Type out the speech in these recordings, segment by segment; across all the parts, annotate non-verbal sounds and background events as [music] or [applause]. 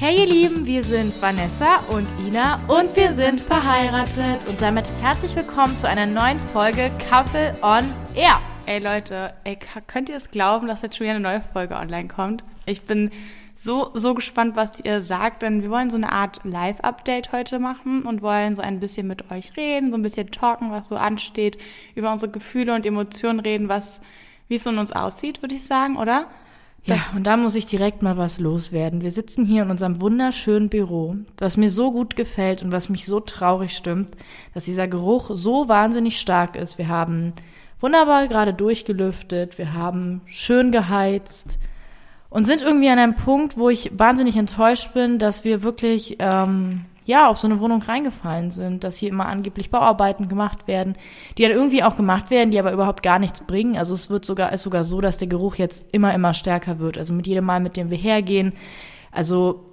Hey ihr Lieben, wir sind Vanessa und Ina und wir sind verheiratet und damit herzlich willkommen zu einer neuen Folge Couple on Air. Ey Leute, ey, könnt ihr es glauben, dass jetzt schon wieder eine neue Folge online kommt? Ich bin so, so gespannt, was ihr sagt, denn wir wollen so eine Art Live-Update heute machen und wollen so ein bisschen mit euch reden, so ein bisschen talken, was so ansteht, über unsere Gefühle und Emotionen reden, was, wie es so in uns aussieht, würde ich sagen, oder? Ja, und da muss ich direkt mal was loswerden. Wir sitzen hier in unserem wunderschönen Büro, was mir so gut gefällt und was mich so traurig stimmt, dass dieser Geruch so wahnsinnig stark ist. Wir haben wunderbar gerade durchgelüftet, wir haben schön geheizt, und sind irgendwie an einem Punkt, wo ich wahnsinnig enttäuscht bin, dass wir wirklich ähm, ja auf so eine Wohnung reingefallen sind, dass hier immer angeblich Bauarbeiten gemacht werden, die dann irgendwie auch gemacht werden, die aber überhaupt gar nichts bringen. Also es wird sogar ist sogar so, dass der Geruch jetzt immer immer stärker wird. Also mit jedem Mal, mit dem wir hergehen, also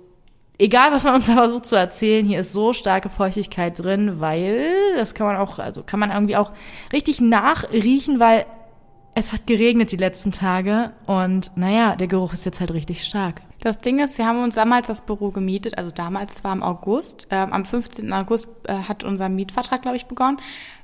egal was man uns [laughs] versucht zu erzählen, hier ist so starke Feuchtigkeit drin, weil das kann man auch, also kann man irgendwie auch richtig nachriechen, weil es hat geregnet die letzten Tage und naja, der Geruch ist jetzt halt richtig stark. Das Ding ist, wir haben uns damals das Büro gemietet, also damals war im August. Ähm, am 15. August äh, hat unser Mietvertrag, glaube ich, begonnen.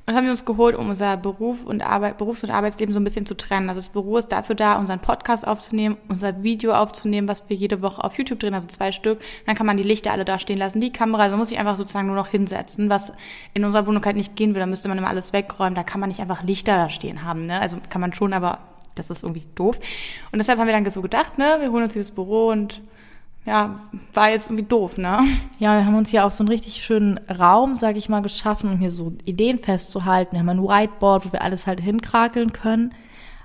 Und haben wir uns geholt, um unser Beruf und Arbeit, Berufs- und Arbeitsleben so ein bisschen zu trennen. Also das Büro ist dafür da, unseren Podcast aufzunehmen, unser Video aufzunehmen, was wir jede Woche auf YouTube drehen, also zwei Stück. Dann kann man die Lichter alle da stehen lassen, die Kamera, also man muss sich einfach sozusagen nur noch hinsetzen, was in unserer Wohnung halt nicht gehen will. Da müsste man immer alles wegräumen, da kann man nicht einfach Lichter da stehen haben. Ne? Also kann man schon, aber das ist irgendwie doof. Und deshalb haben wir dann so gedacht, ne, wir holen uns dieses Büro und ja, war jetzt irgendwie doof, ne? Ja, wir haben uns hier auch so einen richtig schönen Raum, sag ich mal, geschaffen, um hier so Ideen festzuhalten. Wir haben ein Whiteboard, wo wir alles halt hinkrakeln können.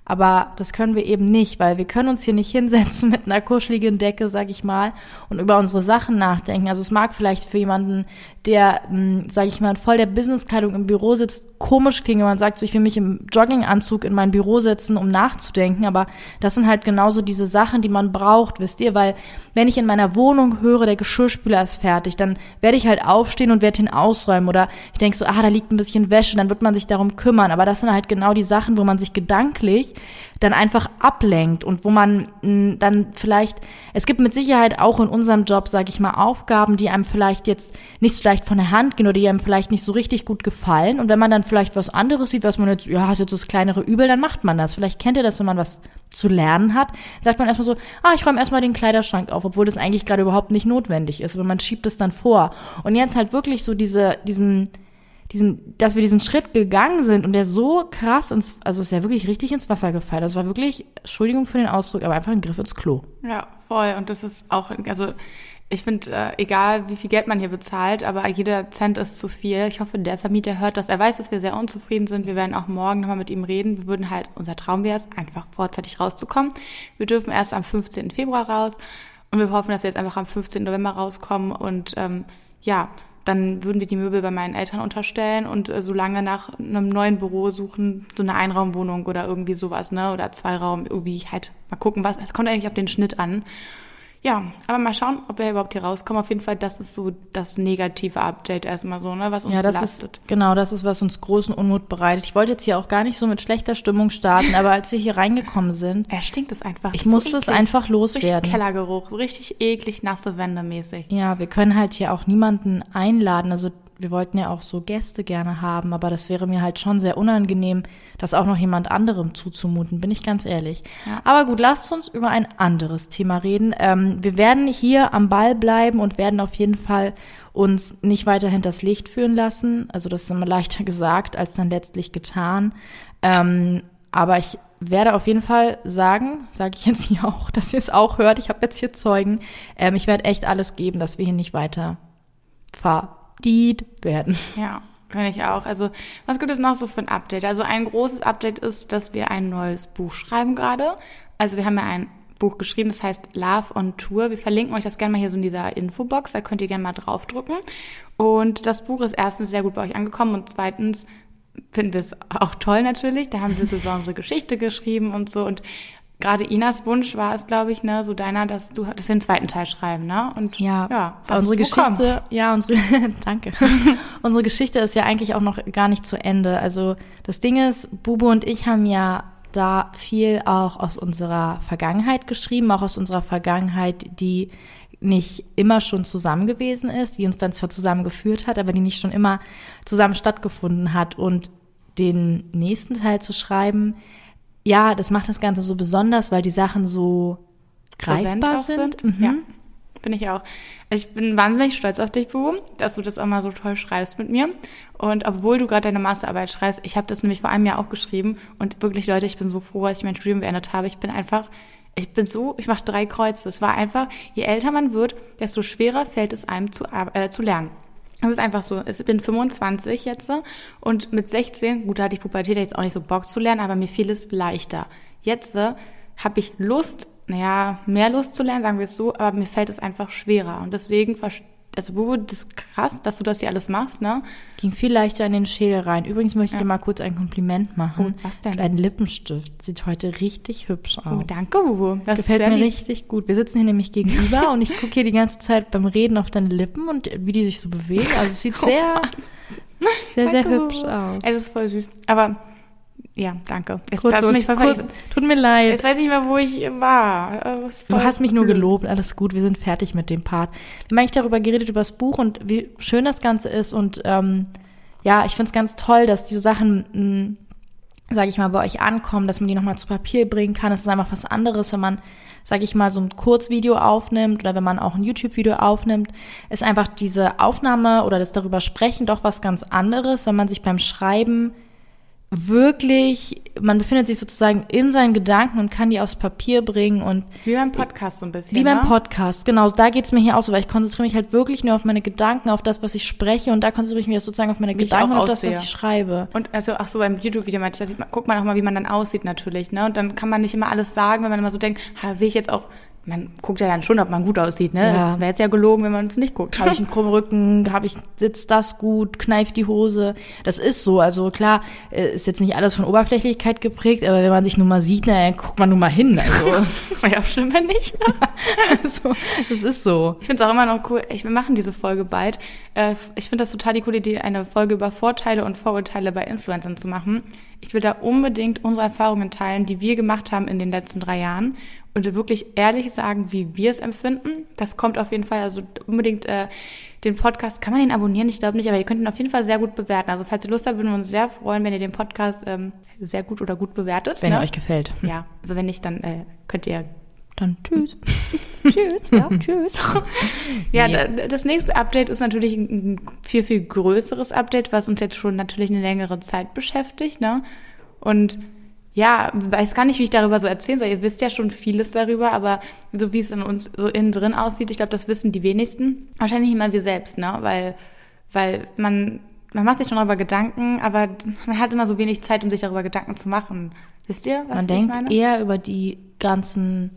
Aber das können wir eben nicht, weil wir können uns hier nicht hinsetzen [laughs] mit einer kuscheligen Decke, sag ich mal, und über unsere Sachen nachdenken. Also es mag vielleicht für jemanden, der, hm, sag ich mal, voll der Businesskleidung im Büro sitzt, komisch klingen, wenn man sagt, so, ich will mich im Jogginganzug in mein Büro setzen, um nachzudenken. Aber das sind halt genauso diese Sachen, die man braucht, wisst ihr, weil wenn ich in meiner Wohnung höre, der Geschirrspüler ist fertig, dann werde ich halt aufstehen und werde ihn ausräumen. Oder ich denke so, ah, da liegt ein bisschen Wäsche, dann wird man sich darum kümmern. Aber das sind halt genau die Sachen, wo man sich gedanklich dann einfach ablenkt und wo man mh, hm, dann vielleicht, es gibt mit Sicherheit auch in unserem Job, sage ich mal, Aufgaben, die einem vielleicht jetzt nicht so leicht von der Hand gehen oder die einem vielleicht nicht so richtig gut gefallen. Und wenn man dann vielleicht was anderes sieht, was man jetzt, ja, ist jetzt das kleinere Übel, dann macht man das. Vielleicht kennt ihr das, wenn man was zu lernen hat, sagt man erstmal so, ah, ich räume erstmal den Kleiderschrank auf, obwohl das eigentlich gerade überhaupt nicht notwendig ist, aber man schiebt es dann vor. Und jetzt halt wirklich so diese, diesen, diesen, dass wir diesen Schritt gegangen sind und der so krass ins, also ist ja wirklich richtig ins Wasser gefallen. Das war wirklich, Entschuldigung für den Ausdruck, aber einfach ein Griff ins Klo. Ja, voll. Und das ist auch, also ich finde, äh, egal wie viel Geld man hier bezahlt, aber jeder Cent ist zu viel. Ich hoffe, der Vermieter hört das. Er weiß, dass wir sehr unzufrieden sind. Wir werden auch morgen nochmal mit ihm reden. Wir würden halt, unser Traum wäre es, einfach vorzeitig rauszukommen. Wir dürfen erst am 15. Februar raus und wir hoffen, dass wir jetzt einfach am 15. November rauskommen und ähm, ja, dann würden wir die Möbel bei meinen Eltern unterstellen und äh, so lange nach einem neuen Büro suchen, so eine Einraumwohnung oder irgendwie sowas, ne? Oder Zweiraum, irgendwie halt mal gucken, was. Es kommt eigentlich auf den Schnitt an. Ja, aber mal schauen, ob wir überhaupt hier rauskommen. Auf jeden Fall, das ist so das negative Update erstmal so, ne, was uns ja, das belastet. Ist, genau, das ist, was uns großen Unmut bereitet. Ich wollte jetzt hier auch gar nicht so mit schlechter Stimmung starten, aber als wir hier reingekommen sind. Er stinkt es einfach. Ich musste es einfach loswerden. Richtig Kellergeruch, so richtig eklig nasse Wände mäßig. Ja, wir können halt hier auch niemanden einladen. Also wir wollten ja auch so Gäste gerne haben, aber das wäre mir halt schon sehr unangenehm, das auch noch jemand anderem zuzumuten, bin ich ganz ehrlich. Ja. Aber gut, lasst uns über ein anderes Thema reden. Ähm, wir werden hier am Ball bleiben und werden auf jeden Fall uns nicht weiter hinters Licht führen lassen. Also das ist immer leichter [laughs] gesagt als dann letztlich getan. Ähm, aber ich werde auf jeden Fall sagen, sage ich jetzt [laughs] hier auch, dass ihr es auch hört. Ich habe jetzt hier Zeugen. Ähm, ich werde echt alles geben, dass wir hier nicht weiter fahren Diet werden. Ja, kann ich auch. Also, was gibt es noch so für ein Update? Also, ein großes Update ist, dass wir ein neues Buch schreiben gerade. Also, wir haben ja ein Buch geschrieben, das heißt Love on Tour. Wir verlinken euch das gerne mal hier so in dieser Infobox, da könnt ihr gerne mal draufdrücken. Und das Buch ist erstens sehr gut bei euch angekommen und zweitens finden wir es auch toll natürlich. Da haben wir so unsere Geschichte geschrieben und so. Und gerade Inas Wunsch war es, glaube ich, ne, so deiner, dass du, dass wir den zweiten Teil schreiben, ne? Und ja, ja unsere Geschichte, ja, unsere, [laughs] danke. [laughs] unsere Geschichte ist ja eigentlich auch noch gar nicht zu Ende. Also das Ding ist, Bubu und ich haben ja da viel auch aus unserer Vergangenheit geschrieben, auch aus unserer Vergangenheit, die nicht immer schon zusammen gewesen ist, die uns dann zwar zusammengeführt hat, aber die nicht schon immer zusammen stattgefunden hat. Und den nächsten Teil zu schreiben, ja, das macht das Ganze so besonders, weil die Sachen so greifbar sind. sind. Mhm. Ja, bin ich auch. Ich bin wahnsinnig stolz auf dich, Bu, dass du das auch mal so toll schreibst mit mir. Und obwohl du gerade deine Masterarbeit schreibst, ich habe das nämlich vor einem Jahr auch geschrieben und wirklich, Leute, ich bin so froh, dass ich mein Studium beendet habe. Ich bin einfach ich bin so, ich mache drei Kreuze. Es war einfach, je älter man wird, desto schwerer fällt es einem zu, äh, zu lernen. Das ist einfach so. Ich bin 25 jetzt und mit 16, gut, da hatte ich Pubertät jetzt auch nicht so Bock zu lernen, aber mir fiel es leichter. Jetzt äh, habe ich Lust, naja, mehr Lust zu lernen, sagen wir es so, aber mir fällt es einfach schwerer. Und deswegen also Bubu, das ist krass, dass du das hier alles machst, ne? Ging viel leichter in den Schädel rein. Übrigens möchte ich ja. dir mal kurz ein Kompliment machen. Oh, was denn? Dein Lippenstift sieht heute richtig hübsch oh, aus. Oh, danke, Bubu. Das gefällt mir lieb. richtig gut. Wir sitzen hier nämlich gegenüber [laughs] und ich gucke hier die ganze Zeit beim Reden auf deine Lippen und wie die sich so bewegen. Also es sieht [laughs] oh, sehr, sehr, sehr, sehr hübsch aus. Es ist voll süß. Aber ja, danke. Jetzt kurz so, mich kurz, tut mir leid. Jetzt weiß ich nicht mehr, wo ich war. Du hast mich nur gelobt, alles gut, wir sind fertig mit dem Part. Wir haben eigentlich darüber geredet, über das Buch und wie schön das Ganze ist. Und ähm, ja, ich finde es ganz toll, dass diese Sachen, sage ich mal, bei euch ankommen, dass man die nochmal zu Papier bringen kann. Es ist einfach was anderes, wenn man, sage ich mal, so ein Kurzvideo aufnimmt oder wenn man auch ein YouTube-Video aufnimmt, ist einfach diese Aufnahme oder das darüber sprechen doch was ganz anderes, wenn man sich beim Schreiben wirklich, man befindet sich sozusagen in seinen Gedanken und kann die aufs Papier bringen und wie beim Podcast so ein bisschen. Wie beim ne? Podcast, genau. Da geht's mir hier auch so, weil ich konzentriere mich halt wirklich nur auf meine Gedanken, auf das, was ich spreche und da konzentriere ich mich sozusagen auf meine wie Gedanken und auf das, was ich schreibe. Und also ach so beim YouTube-Video meinte ich, da guckt man auch mal, wie man dann aussieht natürlich, ne? Und dann kann man nicht immer alles sagen, wenn man immer so denkt, ha, sehe ich jetzt auch man guckt ja dann schon, ob man gut aussieht, ne? Ja. Wäre jetzt ja gelogen, wenn man uns nicht guckt. Habe ich einen krummen Rücken, habe ich sitzt das gut, kneift die Hose. Das ist so. Also klar, äh, ist jetzt nicht alles von Oberflächlichkeit geprägt, aber wenn man sich nun mal sieht, na, dann guckt man nun mal hin. Also [laughs] war ja schlimm, wenn nicht. Ne? [laughs] also, das ist so. Ich finde es auch immer noch cool. Ich, wir machen diese Folge bald. Äh, ich finde das total die coole Idee, eine Folge über Vorteile und Vorurteile bei Influencern zu machen. Ich will da unbedingt unsere Erfahrungen teilen, die wir gemacht haben in den letzten drei Jahren und wirklich ehrlich sagen, wie wir es empfinden. Das kommt auf jeden Fall, also unbedingt äh, den Podcast, kann man den abonnieren? Ich glaube nicht, aber ihr könnt ihn auf jeden Fall sehr gut bewerten. Also falls ihr Lust habt, würden wir uns sehr freuen, wenn ihr den Podcast ähm, sehr gut oder gut bewertet. Wenn ne? er euch gefällt. Ja, also wenn nicht, dann äh, könnt ihr dann tschüss. [laughs] tschüss, ja, [laughs] tschüss. ja, nee. das nächste Update ist natürlich ein viel, viel größeres Update, was uns jetzt schon natürlich eine längere Zeit beschäftigt, ne? Und ja, weiß gar nicht, wie ich darüber so erzählen soll. Ihr wisst ja schon vieles darüber, aber so wie es in uns so innen drin aussieht, ich glaube, das wissen die wenigsten. Wahrscheinlich immer wir selbst, ne? Weil, weil man, man macht sich schon darüber Gedanken, aber man hat immer so wenig Zeit, um sich darüber Gedanken zu machen. Wisst ihr, was man ich denkt meine? eher über die ganzen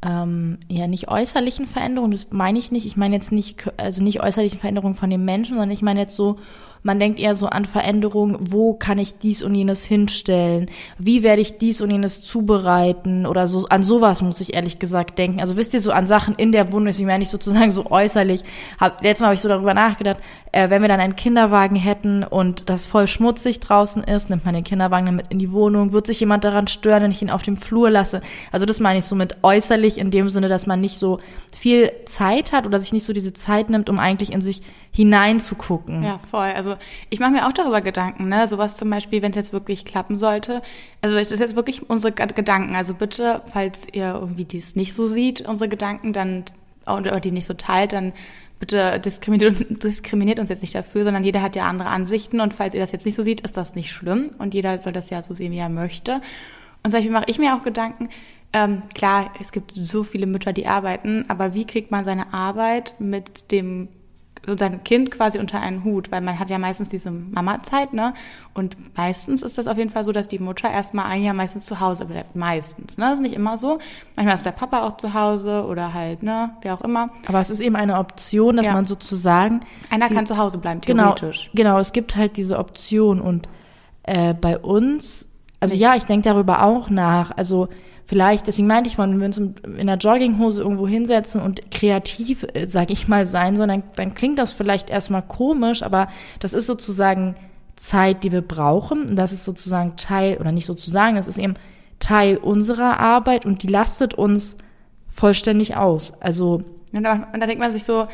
ähm, ja nicht äußerlichen Veränderungen, das meine ich nicht. Ich meine jetzt nicht, also nicht äußerlichen Veränderungen von den Menschen, sondern ich meine jetzt so man denkt eher so an Veränderungen, wo kann ich dies und jenes hinstellen? Wie werde ich dies und jenes zubereiten? Oder so, an sowas muss ich ehrlich gesagt denken. Also wisst ihr, so an Sachen in der Wunde, ich meine nicht sozusagen so äußerlich. Hab, letztes Mal habe ich so darüber nachgedacht, äh, wenn wir dann einen Kinderwagen hätten und das voll schmutzig draußen ist, nimmt man den Kinderwagen dann mit in die Wohnung, wird sich jemand daran stören, wenn ich ihn auf dem Flur lasse? Also das meine ich so mit äußerlich in dem Sinne, dass man nicht so viel Zeit hat oder sich nicht so diese Zeit nimmt, um eigentlich in sich hineinzugucken. Ja, voll. Also ich mache mir auch darüber Gedanken, ne? Sowas zum Beispiel, wenn es jetzt wirklich klappen sollte. Also das ist jetzt wirklich unsere Gedanken. Also bitte, falls ihr irgendwie dies nicht so sieht, unsere Gedanken, dann oder die nicht so teilt, dann bitte diskriminiert, [laughs] diskriminiert uns jetzt nicht dafür, sondern jeder hat ja andere Ansichten und falls ihr das jetzt nicht so seht, ist das nicht schlimm und jeder soll das ja so sehen, wie er möchte. Und zum Beispiel mache ich mir auch Gedanken, ähm, klar, es gibt so viele Mütter, die arbeiten, aber wie kriegt man seine Arbeit mit dem und sein Kind quasi unter einen Hut, weil man hat ja meistens diese Mama-Zeit, ne? Und meistens ist das auf jeden Fall so, dass die Mutter erstmal ein Jahr meistens zu Hause bleibt. Meistens, ne? Das ist nicht immer so. Manchmal ist der Papa auch zu Hause oder halt, ne? Wer auch immer. Aber es ist eben eine Option, dass ja. man sozusagen. Einer kann zu Hause bleiben, genau, theoretisch. Genau, genau, es gibt halt diese Option und äh, bei uns, also nicht. ja, ich denke darüber auch nach. Also vielleicht, deswegen meinte ich, wenn wir uns in einer Jogginghose irgendwo hinsetzen und kreativ, äh, sage ich mal, sein sollen, dann, dann klingt das vielleicht erstmal komisch, aber das ist sozusagen Zeit, die wir brauchen. Und das ist sozusagen Teil, oder nicht sozusagen, das ist eben Teil unserer Arbeit und die lastet uns vollständig aus. Also Und dann denkt man sich so,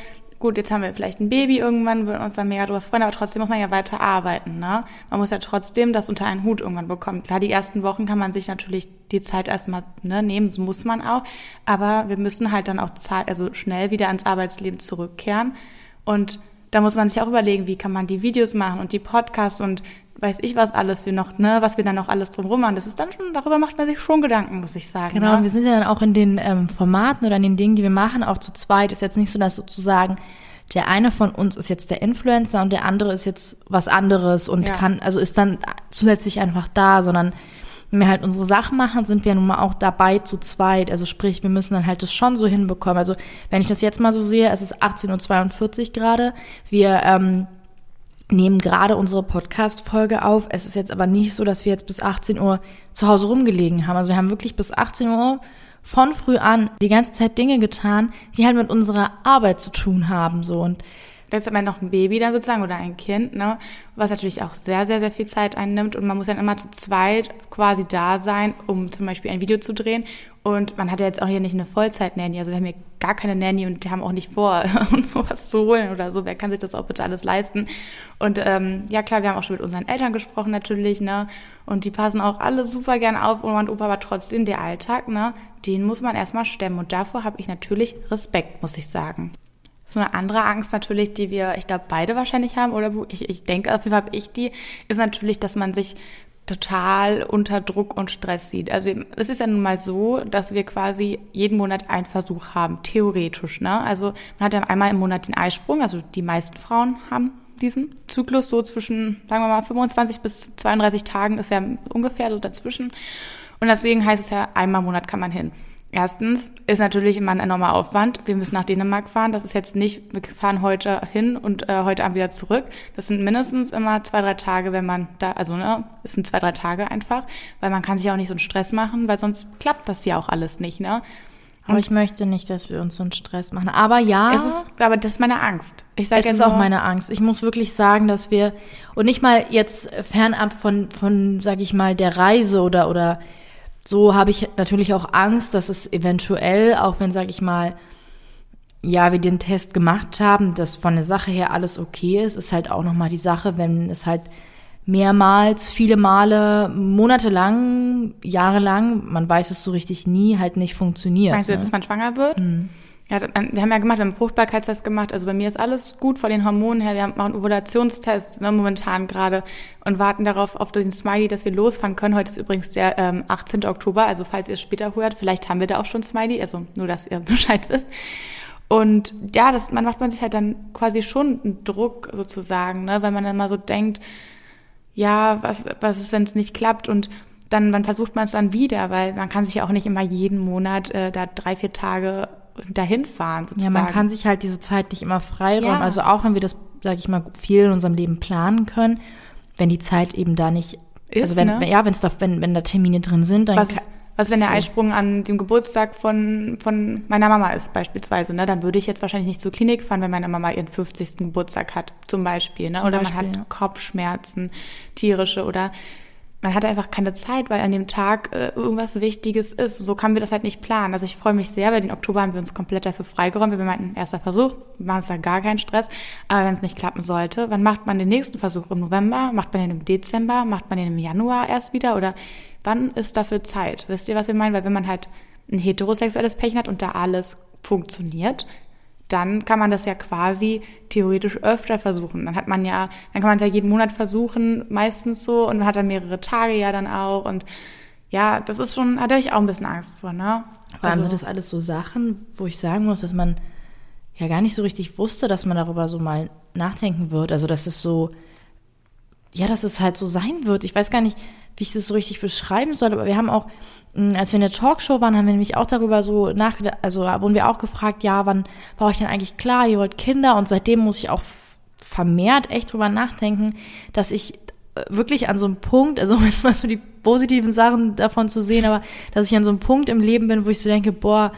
gut, jetzt haben wir vielleicht ein Baby irgendwann, würden uns dann mega drüber freuen, aber trotzdem muss man ja weiter arbeiten, ne? Man muss ja trotzdem das unter einen Hut irgendwann bekommen. Klar, die ersten Wochen kann man sich natürlich die Zeit erstmal ne, nehmen, das muss man auch, aber wir müssen halt dann auch Zeit, also schnell wieder ans Arbeitsleben zurückkehren und da muss man sich auch überlegen, wie kann man die Videos machen und die Podcasts und weiß ich was alles wir noch, ne, was wir dann noch alles drumherum machen. Das ist dann schon, darüber macht man sich schon Gedanken, muss ich sagen. Genau, ne? und wir sind ja dann auch in den ähm, Formaten oder in den Dingen, die wir machen, auch zu zweit. Ist jetzt nicht so, dass sozusagen der eine von uns ist jetzt der Influencer und der andere ist jetzt was anderes und Ja. kann, also ist dann zusätzlich einfach da, sondern wenn wir halt unsere Sachen machen, sind wir nun mal auch dabei zu zweit. Also sprich, wir müssen dann halt das schon so hinbekommen. Also wenn ich das jetzt mal so sehe, es ist 18.42 Uhr gerade. Wir ähm, nehmen gerade unsere Podcast-Folge auf. Es ist jetzt aber nicht so, dass wir jetzt bis 18 Uhr zu Hause rumgelegen haben. Also wir haben wirklich bis 18 Uhr von früh an die ganze Zeit Dinge getan, die halt mit unserer Arbeit zu tun haben, so. Und Jetzt hat man noch ein Baby dann sozusagen oder ein Kind, ne, was natürlich auch sehr, sehr, sehr viel Zeit einnimmt und man muss dann immer zu zweit quasi da sein, um zum Beispiel ein Video zu drehen und man hat ja jetzt auch hier nicht eine Vollzeit-Nanny, also wir haben hier gar keine Nanny und wir haben auch nicht vor, [laughs] uns sowas zu holen oder so, wer kann sich das auch bitte alles leisten? Und ähm, ja klar, wir haben auch schon mit unseren Eltern gesprochen natürlich, ne, und die passen auch alle super gern auf Oma und Opa, aber trotzdem der Alltag, ne, den muss man erstmal stemmen. Und davor habe ich natürlich Respekt, muss ich sagen. So eine andere Angst natürlich, die wir, ich glaube, beide wahrscheinlich haben, oder ich, ich denke, auf jeden Fall habe ich die, ist natürlich, dass man sich total unter Druck und Stress sieht. Also es ist ja nun mal so, dass wir quasi jeden Monat einen Versuch haben, theoretisch. Ne? Also man hat ja einmal im Monat den Eisprung, also die meisten Frauen haben diesen Zyklus so zwischen, sagen wir mal, 25 bis 32 Tagen ist ja ungefähr so dazwischen. Und deswegen heißt es ja, einmal im Monat kann man hin. Erstens ist natürlich immer ein enormer Aufwand. Wir müssen nach Dänemark fahren. Das ist jetzt nicht, wir fahren heute hin und äh, heute Abend wieder zurück. Das sind mindestens immer zwei, drei Tage, wenn man da, also ne, es sind zwei, drei Tage einfach, weil man kann sich auch nicht so einen Stress machen, weil sonst klappt das ja auch alles nicht, ne? aber ich möchte nicht, dass wir uns so einen Stress machen. Aber ja, Es ist, aber das ist meine Angst. Ich sage es ist auch meine Angst. Ich muss wirklich sagen, dass wir und nicht mal jetzt fernab von von sag ich mal der Reise oder oder so habe ich natürlich auch Angst, dass es eventuell, auch wenn sag ich mal ja, wir den Test gemacht haben, dass von der Sache her alles okay ist, ist halt auch noch mal die Sache, wenn es halt mehrmals, viele Male, monatelang, jahrelang, man weiß es so richtig nie, halt nicht funktioniert. Meinst du jetzt, ne? dass man schwanger wird? Ja, wir haben ja gemacht, wir haben einen Fruchtbarkeitstest gemacht. Also bei mir ist alles gut von den Hormonen her. Wir haben auch einen Ovulationstest ne, momentan gerade und warten darauf auf den Smiley, dass wir losfahren können. Heute ist übrigens der ähm, 18. Oktober, also falls ihr es später hört, vielleicht haben wir da auch schon Smiley. Also nur, dass ihr [laughs] Bescheid wisst. Und ja, das, man macht man sich halt dann quasi schon einen Druck sozusagen, ne, wenn man dann mal so denkt, ja, was, was ist, wenn es nicht klappt und dann, dann versucht man es dann wieder, weil man kann sich ja auch nicht immer jeden Monat äh, da drei, vier Tage dahin fahren Ja, sozusagen. man kann sich halt diese Zeit nicht immer freiräumen. Ja. Also auch wenn wir das, sag ich mal, viel in unserem Leben planen können, wenn die Zeit eben da nicht Ist, also wenn, ne? ja, wenn's da, wenn, wenn da Termine drin sind, dann was, ka- ist, was wenn der so. Eisprung an dem Geburtstag von, von meiner Mama ist beispielsweise, ne? Dann würde ich jetzt wahrscheinlich nicht zur Klinik fahren, wenn meine Mama ihren 50. Geburtstag hat, zum Beispiel, ne? Zum oder Beispiel, man hat ja. Kopfschmerzen, tierische oder man hat einfach keine Zeit, weil an dem Tag äh, irgendwas Wichtiges ist. So können wir das halt nicht planen. Also ich freue mich sehr, weil den Oktober haben wir uns komplett dafür freigeräumt. Wir meinten, erster Versuch, wir machen uns da gar keinen Stress. Aber wenn es nicht klappen sollte, wann macht man den nächsten Versuch? Im November? Macht man den im Dezember? Macht man den im Januar erst wieder? Oder wann ist dafür Zeit? Wisst ihr, was wir meinen? Weil wenn man halt ein heterosexuelles Pärchen hat und da alles funktioniert, dann kann man das ja quasi theoretisch öfter versuchen. Dann hat man ja, dann kann man es ja jeden Monat versuchen, meistens so, und man hat dann mehrere Tage ja dann auch. Und ja, das ist schon, da hatte ich auch ein bisschen Angst vor, ne? Allem sind das alles so Sachen, wo ich sagen muss, dass man ja gar nicht so richtig wusste, dass man darüber so mal nachdenken wird. Also dass es so, ja, dass es halt so sein wird. Ich weiß gar nicht, wie ich das so richtig beschreiben soll, aber wir haben auch, als wir in der Talkshow waren, haben wir nämlich auch darüber so nachgedacht, also wurden wir auch gefragt, ja, wann war euch denn eigentlich klar, ihr wollt Kinder? Und seitdem muss ich auch vermehrt echt drüber nachdenken, dass ich äh, wirklich an so einem Punkt, also um jetzt mal so die positiven Sachen davon zu sehen, aber dass ich an so einem Punkt im Leben bin, wo ich so denke, boah,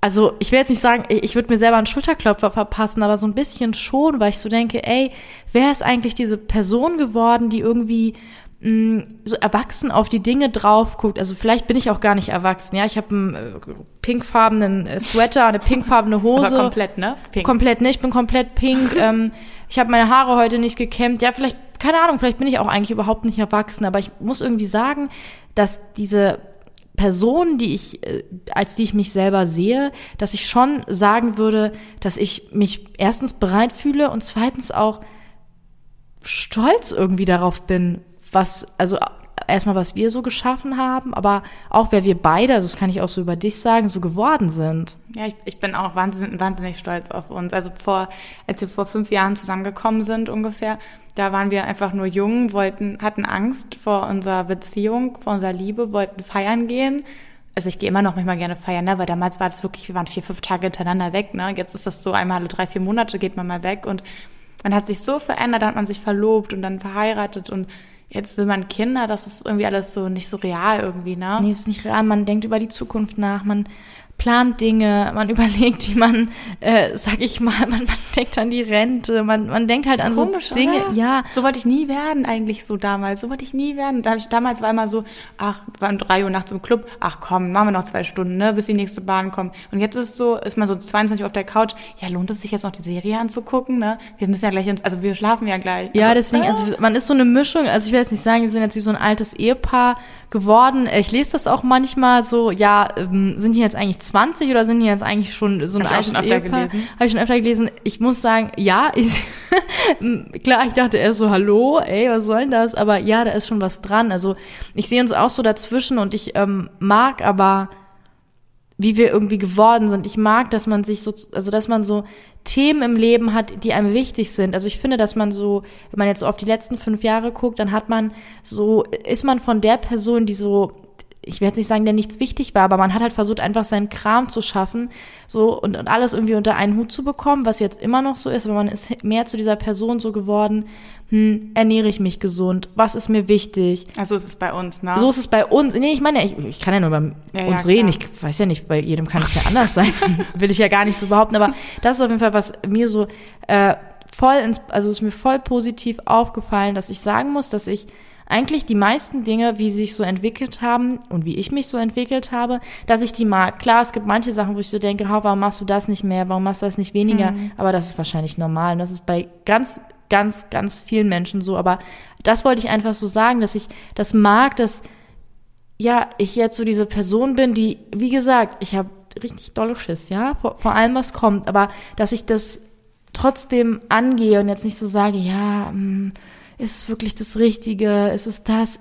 also ich will jetzt nicht sagen, ich ich würde mir selber einen Schulterklopfer verpassen, aber so ein bisschen schon, weil ich so denke, ey, wer ist eigentlich diese Person geworden, die irgendwie so erwachsen auf die Dinge drauf guckt. Also vielleicht bin ich auch gar nicht erwachsen. Ja, ich habe einen äh, pinkfarbenen äh, Sweater, eine pinkfarbene Hose. Aber komplett, ne? Pink. Komplett, ne? Ich bin komplett pink. [laughs] ähm, ich habe meine Haare heute nicht gekämmt. Ja, vielleicht, keine Ahnung, vielleicht bin ich auch eigentlich überhaupt nicht erwachsen. Aber ich muss irgendwie sagen, dass diese Person, die ich, äh, als die ich mich selber sehe, dass ich schon sagen würde, dass ich mich erstens bereit fühle und zweitens auch stolz irgendwie darauf bin, was, also erstmal, was wir so geschaffen haben, aber auch wer wir beide, also das kann ich auch so über dich sagen, so geworden sind. Ja, ich, ich bin auch wahnsinnig, wahnsinnig stolz auf uns. Also vor, als wir vor fünf Jahren zusammengekommen sind ungefähr, da waren wir einfach nur jung, wollten, hatten Angst vor unserer Beziehung, vor unserer Liebe, wollten feiern gehen. Also ich gehe immer noch manchmal gerne feiern, ne? weil damals war das wirklich, wir waren vier, fünf Tage hintereinander weg. Ne? Jetzt ist das so einmal alle drei, vier Monate geht man mal weg und man hat sich so verändert, dann hat man sich verlobt und dann verheiratet und jetzt will man Kinder, das ist irgendwie alles so nicht so real irgendwie, ne? Nee, ist nicht real. Man denkt über die Zukunft nach, man plant Dinge, man [laughs] überlegt, wie man, äh, sag ich mal, [laughs] man, man denkt an die Rente, man, man denkt halt an Komisch, so Dinge. Oder? Ja. So wollte ich nie werden eigentlich so damals. So wollte ich nie werden. Damals war immer so, ach, waren drei Uhr nachts im Club, ach komm, machen wir noch zwei Stunden, ne, bis die nächste Bahn kommt. Und jetzt ist so, ist man so 22 Uhr auf der Couch, ja, lohnt es sich jetzt noch die Serie anzugucken, ne? Wir müssen ja gleich, also wir schlafen ja gleich. Ja, also, deswegen, äh? also man ist so eine Mischung, also ich will jetzt nicht sagen, wir sind jetzt wie so ein altes Ehepaar, geworden. Ich lese das auch manchmal so, ja, ähm, sind die jetzt eigentlich 20 oder sind die jetzt eigentlich schon so ein Hast altes Ehepaar? Habe ich schon öfter gelesen. Ich muss sagen, ja, [laughs] ich, klar, ich dachte erst so, hallo, ey, was soll denn das? Aber ja, da ist schon was dran. Also ich sehe uns auch so dazwischen und ich ähm, mag aber wie wir irgendwie geworden sind. Ich mag, dass man sich so, also dass man so Themen im Leben hat, die einem wichtig sind. Also ich finde, dass man so, wenn man jetzt so auf die letzten fünf Jahre guckt, dann hat man so, ist man von der Person, die so ich werde jetzt nicht sagen, der nichts wichtig war, aber man hat halt versucht, einfach seinen Kram zu schaffen, so und, und alles irgendwie unter einen Hut zu bekommen, was jetzt immer noch so ist, aber man ist mehr zu dieser Person so geworden, hm, ernähre ich mich gesund, was ist mir wichtig. Also ist es bei uns, ne? So ist es bei uns. Nee, ich meine, ich, ich kann ja nur bei ja, uns ja, reden, ich weiß ja nicht, bei jedem kann es ja anders sein, [laughs] will ich ja gar nicht so behaupten, aber das ist auf jeden Fall, was mir so äh, voll ins, also ist mir voll positiv aufgefallen, dass ich sagen muss, dass ich eigentlich die meisten Dinge, wie sie sich so entwickelt haben und wie ich mich so entwickelt habe, dass ich die mag. Klar, es gibt manche Sachen, wo ich so denke, warum machst du das nicht mehr, warum machst du das nicht weniger? Mhm. Aber das ist wahrscheinlich normal. Und das ist bei ganz, ganz, ganz vielen Menschen so. Aber das wollte ich einfach so sagen, dass ich das mag, dass ja, ich jetzt so diese Person bin, die, wie gesagt, ich habe richtig dolle Schiss, ja, vor, vor allem was kommt, aber dass ich das trotzdem angehe und jetzt nicht so sage, ja, mh, mm, ist es wirklich das Richtige? Ist es das?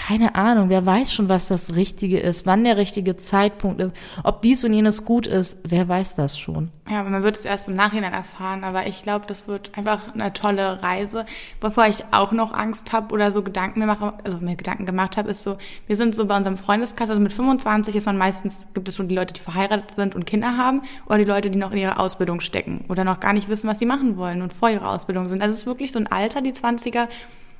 Keine Ahnung, wer weiß schon, was das Richtige ist, wann der richtige Zeitpunkt ist, ob dies und jenes gut ist, wer weiß das schon. Ja, man wird es erst im Nachhinein erfahren, aber ich glaube, das wird einfach eine tolle Reise. Bevor ich auch noch Angst habe oder so Gedanken mir mache, also mir Gedanken gemacht habe, ist so, wir sind so bei unserem Freundeskreis, also mit 25 ist man meistens, gibt es schon die Leute, die verheiratet sind und Kinder haben oder die Leute, die noch in ihrer Ausbildung stecken oder noch gar nicht wissen, was sie machen wollen und vor ihrer Ausbildung sind. Also es ist wirklich so ein Alter, die 20er,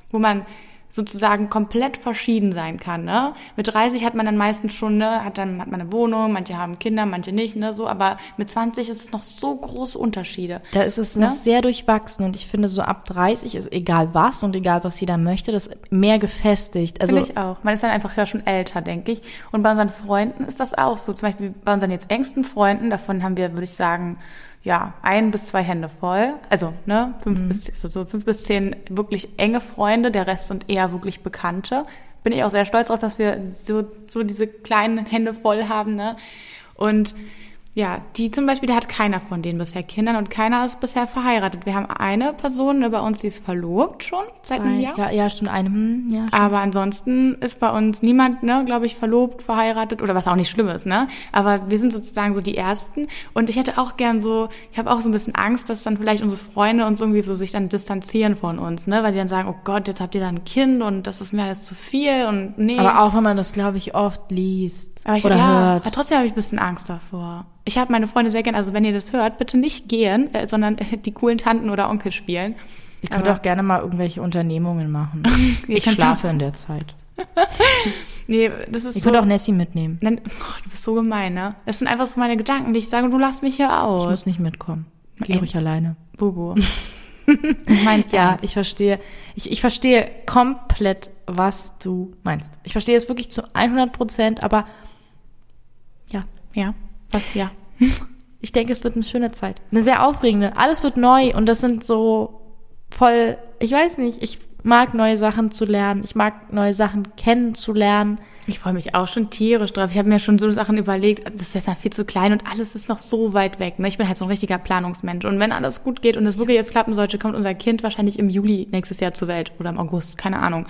wo man sozusagen komplett verschieden sein kann. Ne? Mit 30 hat man dann meistens schon, ne, hat dann hat man eine Wohnung, manche haben Kinder, manche nicht, ne, so, aber mit 20 ist es noch so große Unterschiede. Da ist es ne? noch sehr durchwachsen und ich finde so ab 30 ist egal was und egal was jeder möchte, das mehr gefestigt. Also finde ich auch. Man ist dann einfach ja schon älter, denke ich. Und bei unseren Freunden ist das auch so. Zum Beispiel bei unseren jetzt engsten Freunden, davon haben wir, würde ich sagen, ja, ein bis zwei Hände voll. Also, ne, fünf mhm. bis, so, so fünf bis zehn wirklich enge Freunde, der Rest sind eher wirklich Bekannte. Bin ich auch sehr stolz darauf, dass wir so, so diese kleinen Hände voll haben, ne. Und ja, die zum Beispiel, der hat keiner von denen bisher Kindern und keiner ist bisher verheiratet. Wir haben eine Person bei uns, die ist verlobt schon seit Zwei. einem Jahr. Ja, ja, schon eine. Hm, ja, schon. Aber ansonsten ist bei uns niemand, ne, glaube ich, verlobt, verheiratet oder was auch nicht schlimm ist, ne? Aber wir sind sozusagen so die Ersten und ich hätte auch gern so, ich habe auch so ein bisschen Angst, dass dann vielleicht unsere Freunde uns irgendwie so sich dann distanzieren von uns, ne? Weil die dann sagen, oh Gott, jetzt habt ihr da ein Kind und das ist mir alles zu viel und nee. Aber auch wenn man das, glaube ich, oft liest aber ich, oder ja, hört. Aber trotzdem habe ich ein bisschen Angst davor. Ich habe meine Freunde sehr gern, also wenn ihr das hört, bitte nicht gehen, äh, sondern äh, [laughs] die coolen Tanten oder Onkel spielen. Ihr könnt Aber, auch gerne mal irgendwelche Unternehmungen machen. [laughs] ich schlafe in der Zeit. [laughs] nee, das ist ich so. könnt auch Nessie mitnehmen. oh, du bist so gemein, ne? Das sind einfach so meine Gedanken, die ich sage, du lass mich hier aus. Ich muss nicht mitkommen. Geh ruhig alleine. Bubu. ja, ich verstehe. Ich, ich verstehe komplett, was du meinst. Ich verstehe es wirklich zu 100 Prozent, aber ja. Ja, was, ja. [laughs] Ich denke, es wird eine schöne Zeit. Eine sehr aufregende. Alles wird neu und das sind so voll, ich weiß nicht, ich mag neue Sachen zu lernen. Ich mag neue Sachen kennenzulernen. Ich freue mich auch schon tierisch drauf. Ich habe mir schon so Sachen überlegt, das ist jetzt noch viel zu klein und alles ist noch so weit weg. Ne? Ich bin halt so ein richtiger Planungsmensch. Und wenn alles gut geht und es wirklich jetzt klappen sollte, kommt unser Kind wahrscheinlich im Juli nächstes Jahr zur Welt oder im August, keine Ahnung.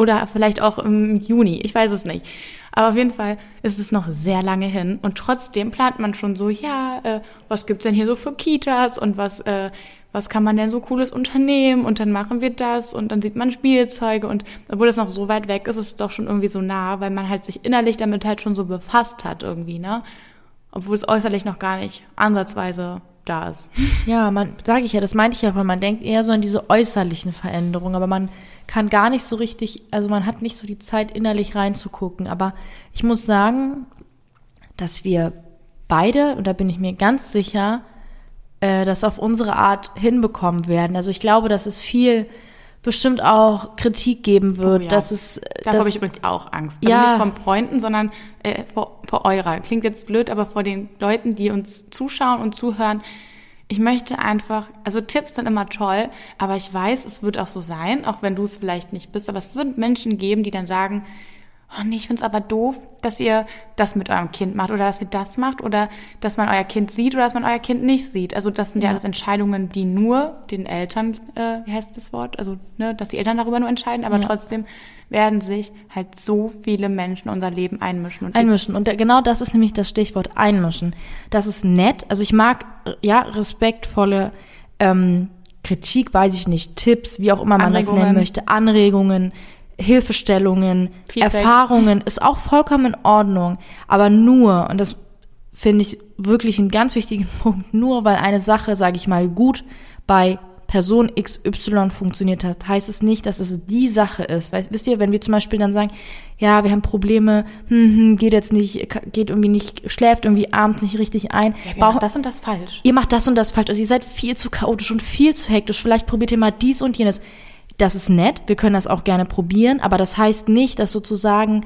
Oder vielleicht auch im Juni, ich weiß es nicht. Aber auf jeden Fall ist es noch sehr lange hin und trotzdem plant man schon so, ja, äh, was gibt's denn hier so für Kitas und was, äh, was kann man denn so cooles unternehmen und dann machen wir das und dann sieht man Spielzeuge und obwohl das noch so weit weg ist, ist es doch schon irgendwie so nah, weil man halt sich innerlich damit halt schon so befasst hat irgendwie, ne? Obwohl es äußerlich noch gar nicht ansatzweise da ist. Ja, man, sage ich ja, das meinte ich ja, weil man denkt eher so an diese äußerlichen Veränderungen, aber man kann gar nicht so richtig, also man hat nicht so die Zeit innerlich reinzugucken. Aber ich muss sagen, dass wir beide, und da bin ich mir ganz sicher, äh, das auf unsere Art hinbekommen werden. Also ich glaube, dass es viel bestimmt auch Kritik geben wird. Oh ja. dass es, da habe ich übrigens auch Angst. Also ja. nicht von Freunden, sondern äh, vor, vor eurer. Klingt jetzt blöd, aber vor den Leuten, die uns zuschauen und zuhören ich möchte einfach, also Tipps sind immer toll, aber ich weiß, es wird auch so sein, auch wenn du es vielleicht nicht bist, aber es wird Menschen geben, die dann sagen, oh nee, ich find's aber doof, dass ihr das mit eurem Kind macht oder dass ihr das macht oder dass man euer Kind sieht oder dass man euer Kind nicht sieht. Also das sind ja, ja alles Entscheidungen, die nur den Eltern, äh, wie heißt das Wort, also ne, dass die Eltern darüber nur entscheiden, aber ja. trotzdem werden sich halt so viele Menschen in unser Leben einmischen. Und einmischen. Und genau das ist nämlich das Stichwort einmischen. Das ist nett. Also ich mag, ja, respektvolle ähm, Kritik, weiß ich nicht, Tipps, wie auch immer man das nennen möchte, Anregungen, Hilfestellungen, Feedback. Erfahrungen, ist auch vollkommen in Ordnung. Aber nur, und das finde ich wirklich einen ganz wichtigen [laughs] Punkt, nur weil eine Sache, sage ich mal, gut bei Person XY funktioniert hat, heißt es nicht, dass es die Sache ist. Weißt, wisst ihr, wenn wir zum Beispiel dann sagen, ja, wir haben Probleme, hm, hm, geht jetzt nicht, geht irgendwie nicht, schläft irgendwie abends nicht richtig ein. Ja, ihr macht das und das falsch. Ihr macht das und das falsch. Also ihr seid viel zu chaotisch und viel zu hektisch. Vielleicht probiert ihr mal dies und jenes. Das ist nett, wir können das auch gerne probieren, aber das heißt nicht, dass sozusagen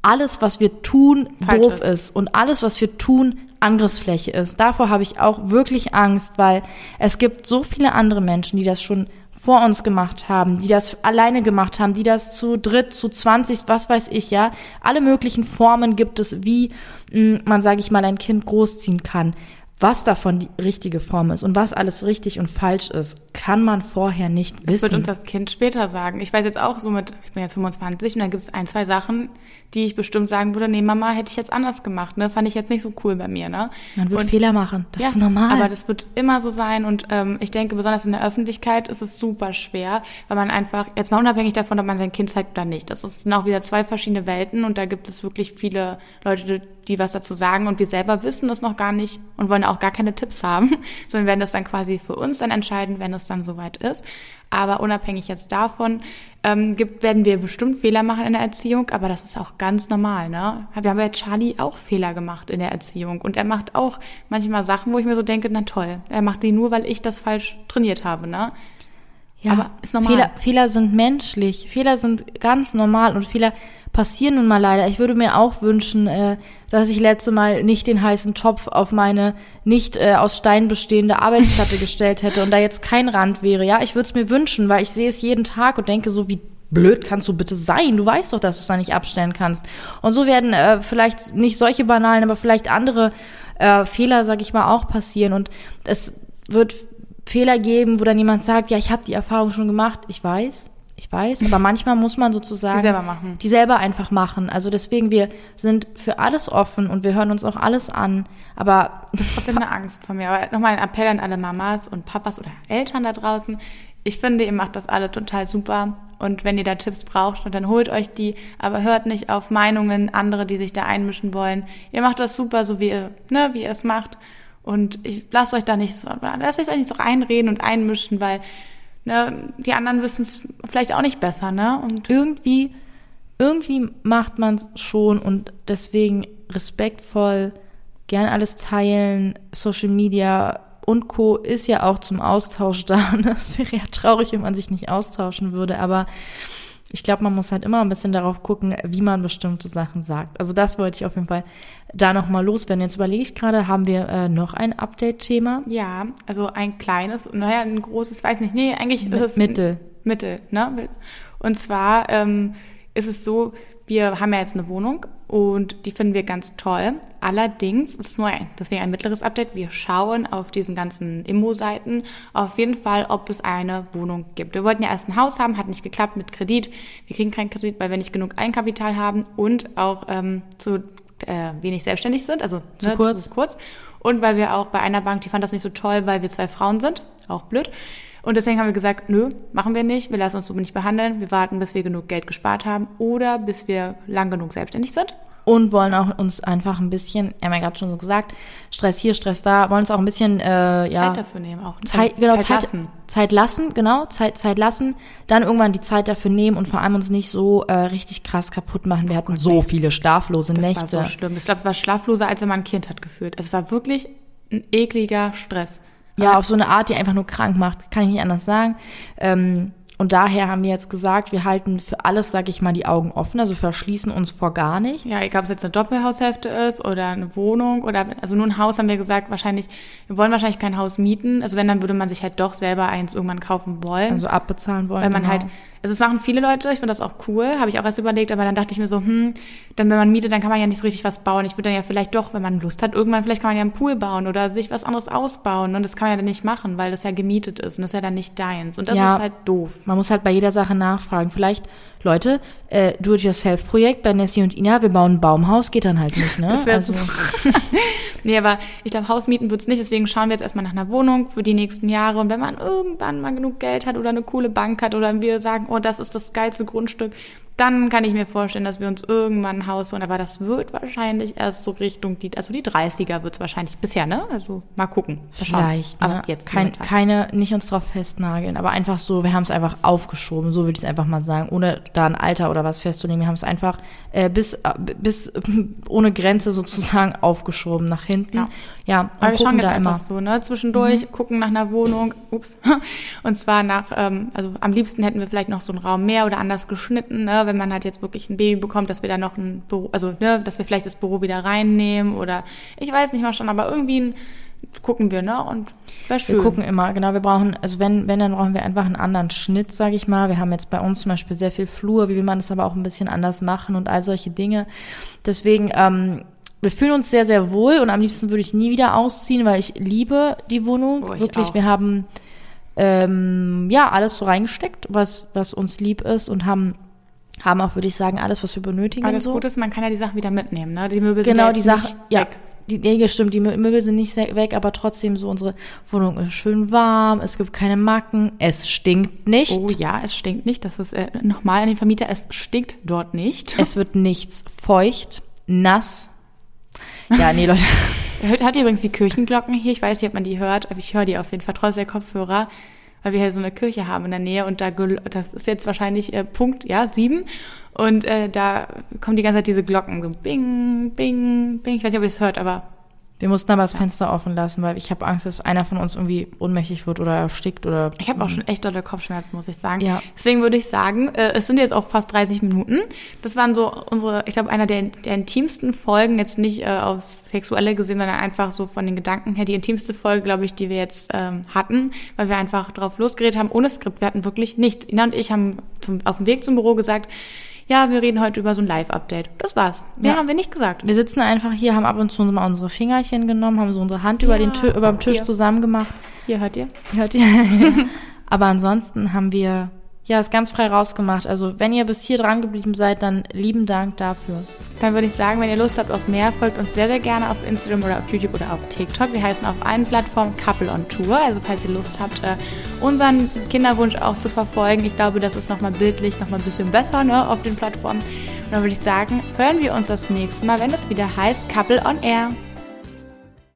alles, was wir tun, Falsch doof ist. ist. und alles, was wir tun, Angriffsfläche ist. Davor habe ich auch wirklich Angst, weil es gibt so viele andere Menschen, die das schon vor uns gemacht haben, die das alleine gemacht haben, die das zu dritt, zu zwanzig, was weiß ich, ja. Alle möglichen Formen gibt es, wie hm, man, sage ich mal, ein Kind großziehen kann. Was davon die richtige Form ist und was alles richtig und falsch ist, kann man vorher nicht wissen. Das wird uns das Kind später sagen. Ich weiß jetzt auch so mit, ich bin jetzt 25 und dann gibt es ein, zwei Sachen, die ich bestimmt sagen würde, nee, Mama, hätte ich jetzt anders gemacht, ne? Fand ich jetzt nicht so cool bei mir, ne? Man wird und, Fehler machen, das ja, ist normal. Aber das wird immer so sein und ähm, ich denke, besonders in der Öffentlichkeit ist es super schwer, weil man einfach, jetzt mal unabhängig davon, ob man sein Kind zeigt oder nicht, das sind auch wieder zwei verschiedene Welten und da gibt es wirklich viele Leute, die was dazu sagen und wir selber wissen das noch gar nicht und wollen auch gar keine Tipps haben, [laughs] sondern werden das dann quasi für uns dann entscheiden, wenn es dann soweit ist. Aber unabhängig jetzt davon ähm, gibt, werden wir bestimmt Fehler machen in der Erziehung, aber das ist auch ganz normal. Ne? Wir haben bei Charlie auch Fehler gemacht in der Erziehung und er macht auch manchmal Sachen, wo ich mir so denke, na toll, er macht die nur, weil ich das falsch trainiert habe. Ne? Ja, aber ist normal. Fehler, Fehler sind menschlich, Fehler sind ganz normal und Fehler passieren nun mal leider. Ich würde mir auch wünschen, äh, dass ich letzte Mal nicht den heißen Topf auf meine nicht äh, aus Stein bestehende Arbeitsplatte [laughs] gestellt hätte und da jetzt kein Rand wäre. Ja, ich würde es mir wünschen, weil ich sehe es jeden Tag und denke so, wie blöd kannst du bitte sein? Du weißt doch, dass du es da nicht abstellen kannst. Und so werden äh, vielleicht nicht solche banalen, aber vielleicht andere äh, Fehler, sag ich mal, auch passieren. Und es wird Fehler geben, wo dann jemand sagt, ja, ich habe die Erfahrung schon gemacht. Ich weiß, ich weiß, aber manchmal muss man sozusagen die selber machen. Die selber einfach machen. Also deswegen, wir sind für alles offen und wir hören uns auch alles an. Aber das ist trotzdem eine Angst von mir. Aber nochmal ein Appell an alle Mamas und Papas oder Eltern da draußen. Ich finde, ihr macht das alle total super. Und wenn ihr da Tipps braucht, dann holt euch die. Aber hört nicht auf Meinungen andere, die sich da einmischen wollen. Ihr macht das super, so wie ihr, ne, wie ihr es macht. Und ich lasst euch da nicht so, lasst euch da nicht so reinreden und einmischen, weil ne, die anderen wissen es vielleicht auch nicht besser, ne? Und irgendwie, irgendwie macht man es schon und deswegen respektvoll, gern alles teilen, Social Media und Co. ist ja auch zum Austausch da. [laughs] Das wäre ja traurig, wenn man sich nicht austauschen würde, aber ich glaube, man muss halt immer ein bisschen darauf gucken, wie man bestimmte Sachen sagt. Also das wollte ich auf jeden Fall da nochmal loswerden. Jetzt überlege ich gerade, haben wir äh, noch ein Update-Thema? Ja, also ein kleines, naja, ein großes, weiß nicht, nee, eigentlich ist es Mittel. Mittel, ne? Und zwar ähm, ist es so, wir haben ja jetzt eine Wohnung und die finden wir ganz toll. Allerdings ist es nur ein, deswegen ein mittleres Update. Wir schauen auf diesen ganzen Immo-Seiten auf jeden Fall, ob es eine Wohnung gibt. Wir wollten ja erst ein Haus haben, hat nicht geklappt mit Kredit. Wir kriegen keinen Kredit, weil wir nicht genug Eigenkapital haben und auch ähm, zu äh, wenig selbstständig sind, also zu, ne, kurz. zu kurz. Und weil wir auch bei einer Bank, die fand das nicht so toll, weil wir zwei Frauen sind, auch blöd. Und deswegen haben wir gesagt, nö, machen wir nicht, wir lassen uns so nicht behandeln, wir warten, bis wir genug Geld gespart haben oder bis wir lang genug selbstständig sind und wollen auch uns einfach ein bisschen, ja gerade schon so gesagt, Stress hier, Stress da, wollen uns auch ein bisschen äh, ja Zeit dafür nehmen auch. Zeit, genau, Zeit, Zeit lassen. Zeit lassen, genau, Zeit, Zeit lassen, dann irgendwann die Zeit dafür nehmen und vor allem uns nicht so äh, richtig krass kaputt machen. Wir hatten oh Gott, so viele schlaflose das Nächte. Das war so schlimm. Ich glaube, es war schlafloser, als wenn man ein Kind hat geführt. Es war wirklich ein ekliger Stress. Ja, auf so eine Art, die einfach nur krank macht, kann ich nicht anders sagen. Ähm, und daher haben wir jetzt gesagt, wir halten für alles, sag ich mal, die Augen offen, also verschließen uns vor gar nichts. Ja, egal ob es jetzt eine Doppelhaushälfte ist oder eine Wohnung oder also nur ein Haus haben wir gesagt, wahrscheinlich, wir wollen wahrscheinlich kein Haus mieten. Also wenn, dann würde man sich halt doch selber eins irgendwann kaufen wollen. Also abbezahlen wollen. Weil man genau. halt also es machen viele Leute, ich finde das auch cool, habe ich auch erst überlegt, aber dann dachte ich mir so, hm, dann wenn man mietet, dann kann man ja nicht so richtig was bauen. Ich würde dann ja vielleicht doch, wenn man Lust hat, irgendwann vielleicht kann man ja einen Pool bauen oder sich was anderes ausbauen und das kann man ja dann nicht machen, weil das ja gemietet ist und das ist ja dann nicht deins und das ja, ist halt doof. Man muss halt bei jeder Sache nachfragen. Vielleicht, Leute, äh, Do-it-yourself-Projekt bei Nessie und Ina, wir bauen ein Baumhaus, geht dann halt nicht, ne? Das wäre also. so. [laughs] nee, aber ich glaube, Hausmieten wird's nicht, deswegen schauen wir jetzt erstmal nach einer Wohnung für die nächsten Jahre und wenn man irgendwann mal genug Geld hat oder eine coole Bank hat oder wir sagen, oh, das ist das geilste Grundstück, dann kann ich mir vorstellen, dass wir uns irgendwann ein Haus holen. Aber das wird wahrscheinlich erst so Richtung die, also die 30er wird es wahrscheinlich bisher, ne? Also mal gucken. Mal Vielleicht. Aber ne? jetzt Kein, keine, nicht uns drauf festnageln, aber einfach so, wir haben es einfach aufgeschoben, so würde ich es einfach mal sagen, ohne da ein Alter oder was festzunehmen. Wir haben es einfach äh, bis, äh, bis [laughs] ohne Grenze sozusagen aufgeschoben nach hinten. Ja, ja aber wir schauen jetzt einfach so, ne? Zwischendurch mhm. gucken nach einer Wohnung, ups, [laughs] und zwar nach, ähm, also am liebsten hätten wir vielleicht noch so einen Raum mehr oder anders geschnitten, ne? wenn man halt jetzt wirklich ein Baby bekommt, dass wir da noch ein Büro, also ne, dass wir vielleicht das Büro wieder reinnehmen oder ich weiß nicht mal schon, aber irgendwie ein, gucken wir, ne? Und wäre schön. Wir gucken immer, genau. Wir brauchen, also wenn, wenn, dann brauchen wir einfach einen anderen Schnitt, sage ich mal. Wir haben jetzt bei uns zum Beispiel sehr viel Flur, wie will man das aber auch ein bisschen anders machen und all solche Dinge. Deswegen, ähm, wir fühlen uns sehr, sehr wohl und am liebsten würde ich nie wieder ausziehen, weil ich liebe die Wohnung. Oh, Wirklich, auch. wir haben ähm, ja alles so reingesteckt, was, was uns lieb ist und haben haben auch, würde ich sagen, alles, was wir benötigen. Aber das so. Gute ist, man kann ja die Sachen wieder mitnehmen, ne? Die Möbel sind genau, ja die Sachen, ja. Die, nee, stimmt, die Möbel sind nicht weg, aber trotzdem so unsere Wohnung ist schön warm, es gibt keine Macken, es stinkt nicht. Oh ja, es stinkt nicht, das ist äh, nochmal an den Vermieter, es stinkt dort nicht. Es wird nichts feucht, nass. Ja, nee, Leute. [laughs] Hört, hört ihr übrigens die Kirchenglocken hier? Ich weiß nicht, ob man die hört, aber ich höre die auf jeden Fall, trotz der Kopfhörer weil wir hier so eine Kirche haben in der Nähe und da das ist jetzt wahrscheinlich äh, Punkt ja sieben und äh, da kommen die ganze Zeit diese Glocken so bing bing bing ich weiß nicht ob ihr es hört aber wir mussten aber das Fenster offen lassen, weil ich habe Angst, dass einer von uns irgendwie ohnmächtig wird oder erstickt oder. Ich habe auch schon echt dolle Kopfschmerzen, muss ich sagen. Ja. Deswegen würde ich sagen, äh, es sind jetzt auch fast 30 Minuten. Das waren so unsere, ich glaube, einer der, der intimsten Folgen, jetzt nicht äh, aufs Sexuelle gesehen, sondern einfach so von den Gedanken her, die intimste Folge, glaube ich, die wir jetzt ähm, hatten, weil wir einfach drauf losgeredet haben, ohne Skript. Wir hatten wirklich nichts. Ina und ich haben zum, auf dem Weg zum Büro gesagt, ja, wir reden heute über so ein Live-Update. Das war's. Mehr ja. haben wir nicht gesagt. Wir sitzen einfach hier, haben ab und zu mal unsere Fingerchen genommen, haben so unsere Hand ja, über den Tü über dem Tisch hier. zusammen gemacht. Hier hört ihr. Hier hört ihr. [laughs] Aber ansonsten haben wir ja, ist ganz frei rausgemacht. Also, wenn ihr bis hier dran geblieben seid, dann lieben Dank dafür. Dann würde ich sagen, wenn ihr Lust habt auf mehr, folgt uns sehr, sehr gerne auf Instagram oder auf YouTube oder auf TikTok. Wir heißen auf allen Plattformen Couple on Tour. Also, falls ihr Lust habt, äh, unseren Kinderwunsch auch zu verfolgen. Ich glaube, das ist nochmal bildlich nochmal ein bisschen besser ne, auf den Plattformen. Und dann würde ich sagen, hören wir uns das nächste Mal, wenn es wieder heißt Couple on Air.